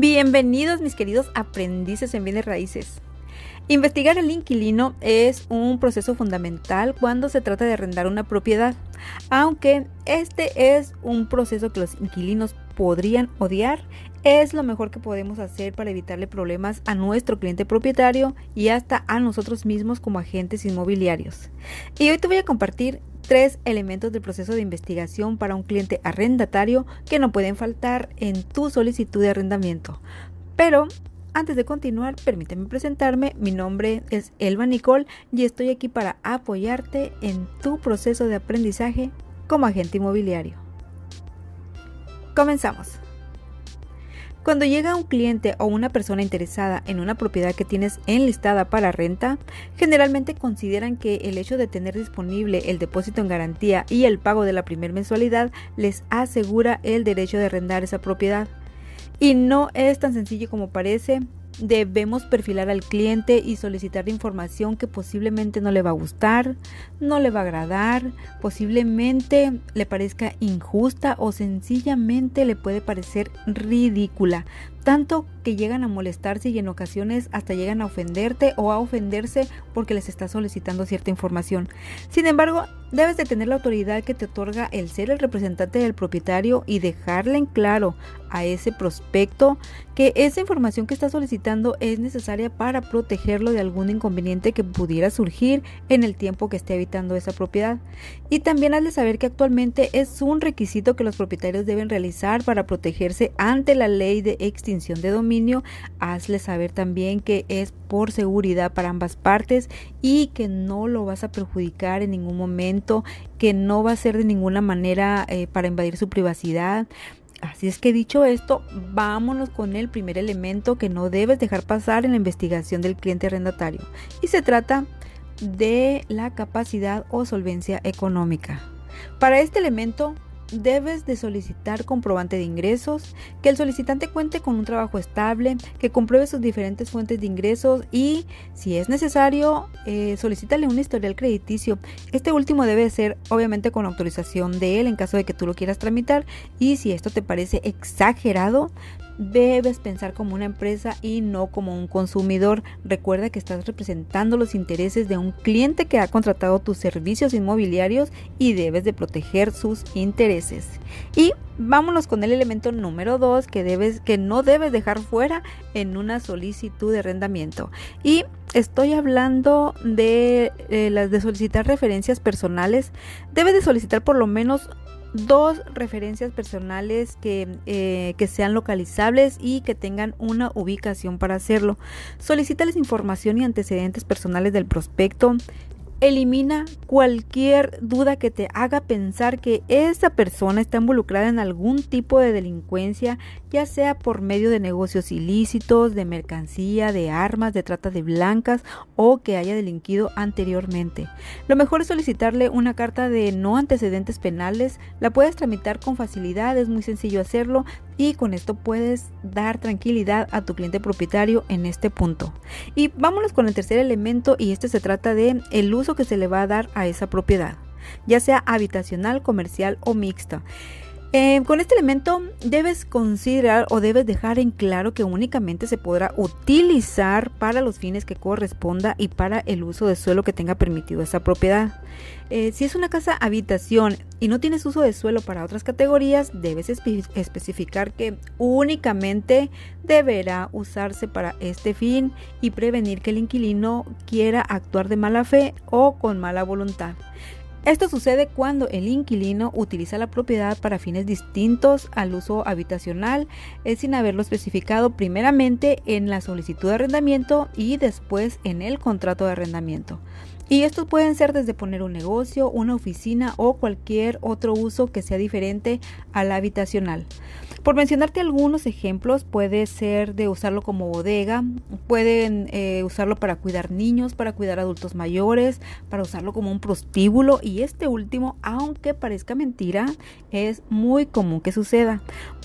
Bienvenidos mis queridos aprendices en bienes raíces. Investigar el inquilino es un proceso fundamental cuando se trata de arrendar una propiedad, aunque este es un proceso que los inquilinos podrían odiar, es lo mejor que podemos hacer para evitarle problemas a nuestro cliente propietario y hasta a nosotros mismos como agentes inmobiliarios. Y hoy te voy a compartir tres elementos del proceso de investigación para un cliente arrendatario que no pueden faltar en tu solicitud de arrendamiento. Pero antes de continuar, permíteme presentarme. Mi nombre es Elba Nicole y estoy aquí para apoyarte en tu proceso de aprendizaje como agente inmobiliario. Comenzamos. Cuando llega un cliente o una persona interesada en una propiedad que tienes enlistada para renta, generalmente consideran que el hecho de tener disponible el depósito en garantía y el pago de la primera mensualidad les asegura el derecho de arrendar esa propiedad. Y no es tan sencillo como parece. Debemos perfilar al cliente y solicitar información que posiblemente no le va a gustar, no le va a agradar, posiblemente le parezca injusta o sencillamente le puede parecer ridícula tanto que llegan a molestarse y en ocasiones hasta llegan a ofenderte o a ofenderse porque les está solicitando cierta información. Sin embargo, debes de tener la autoridad que te otorga el ser el representante del propietario y dejarle en claro a ese prospecto que esa información que está solicitando es necesaria para protegerlo de algún inconveniente que pudiera surgir en el tiempo que esté habitando esa propiedad. Y también has de saber que actualmente es un requisito que los propietarios deben realizar para protegerse ante la ley de extinción de dominio, hazle saber también que es por seguridad para ambas partes y que no lo vas a perjudicar en ningún momento, que no va a ser de ninguna manera eh, para invadir su privacidad. Así es que dicho esto, vámonos con el primer elemento que no debes dejar pasar en la investigación del cliente arrendatario. Y se trata de la capacidad o solvencia económica. Para este elemento debes de solicitar comprobante de ingresos, que el solicitante cuente con un trabajo estable, que compruebe sus diferentes fuentes de ingresos y, si es necesario, eh, solicítale un historial crediticio. Este último debe ser obviamente con autorización de él en caso de que tú lo quieras tramitar y si esto te parece exagerado, debes pensar como una empresa y no como un consumidor. Recuerda que estás representando los intereses de un cliente que ha contratado tus servicios inmobiliarios y debes de proteger sus intereses. Y vámonos con el elemento número 2 que debes que no debes dejar fuera en una solicitud de arrendamiento. Y estoy hablando de eh, las de solicitar referencias personales. Debes de solicitar por lo menos dos referencias personales que, eh, que, sean localizables y que tengan una ubicación para hacerlo. Solicítales información y antecedentes personales del prospecto, Elimina cualquier duda que te haga pensar que esa persona está involucrada en algún tipo de delincuencia, ya sea por medio de negocios ilícitos, de mercancía, de armas, de trata de blancas o que haya delinquido anteriormente. Lo mejor es solicitarle una carta de no antecedentes penales, la puedes tramitar con facilidad, es muy sencillo hacerlo y con esto puedes dar tranquilidad a tu cliente propietario en este punto. Y vámonos con el tercer elemento y este se trata de el uso que se le va a dar a esa propiedad, ya sea habitacional, comercial o mixta. Eh, con este elemento debes considerar o debes dejar en claro que únicamente se podrá utilizar para los fines que corresponda y para el uso de suelo que tenga permitido esa propiedad. Eh, si es una casa habitación y no tienes uso de suelo para otras categorías, debes especificar que únicamente deberá usarse para este fin y prevenir que el inquilino quiera actuar de mala fe o con mala voluntad. Esto sucede cuando el inquilino utiliza la propiedad para fines distintos al uso habitacional, es sin haberlo especificado primeramente en la solicitud de arrendamiento y después en el contrato de arrendamiento. Y estos pueden ser desde poner un negocio, una oficina o cualquier otro uso que sea diferente al habitacional. Por mencionarte algunos ejemplos, puede ser de usarlo como bodega, pueden eh, usarlo para cuidar niños, para cuidar adultos mayores, para usarlo como un prostíbulo y este último, aunque parezca mentira, es muy común que suceda.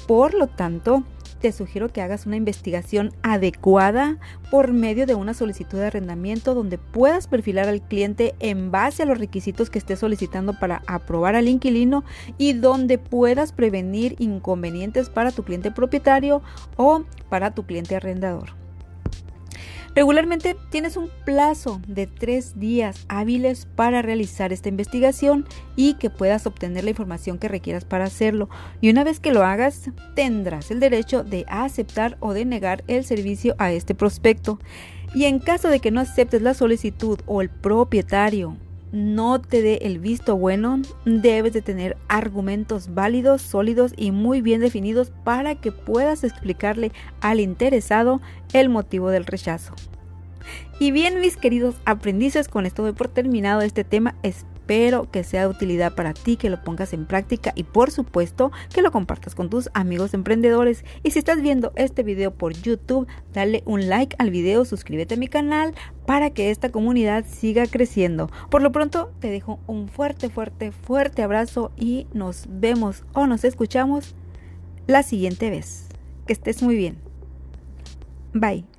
Por lo tanto, te sugiero que hagas una investigación adecuada por medio de una solicitud de arrendamiento donde puedas perfilar al cliente en base a los requisitos que esté solicitando para aprobar al inquilino y donde puedas prevenir inconvenientes para tu cliente propietario o para tu cliente arrendador. Regularmente tienes un plazo de tres días hábiles para realizar esta investigación y que puedas obtener la información que requieras para hacerlo. Y una vez que lo hagas, tendrás el derecho de aceptar o de negar el servicio a este prospecto. Y en caso de que no aceptes la solicitud o el propietario no te dé el visto bueno, debes de tener argumentos válidos, sólidos y muy bien definidos para que puedas explicarle al interesado el motivo del rechazo. Y bien, mis queridos aprendices, con esto doy por terminado este tema. Espero que sea de utilidad para ti, que lo pongas en práctica y por supuesto que lo compartas con tus amigos emprendedores. Y si estás viendo este video por YouTube, dale un like al video, suscríbete a mi canal para que esta comunidad siga creciendo. Por lo pronto te dejo un fuerte, fuerte, fuerte abrazo y nos vemos o nos escuchamos la siguiente vez. Que estés muy bien. Bye.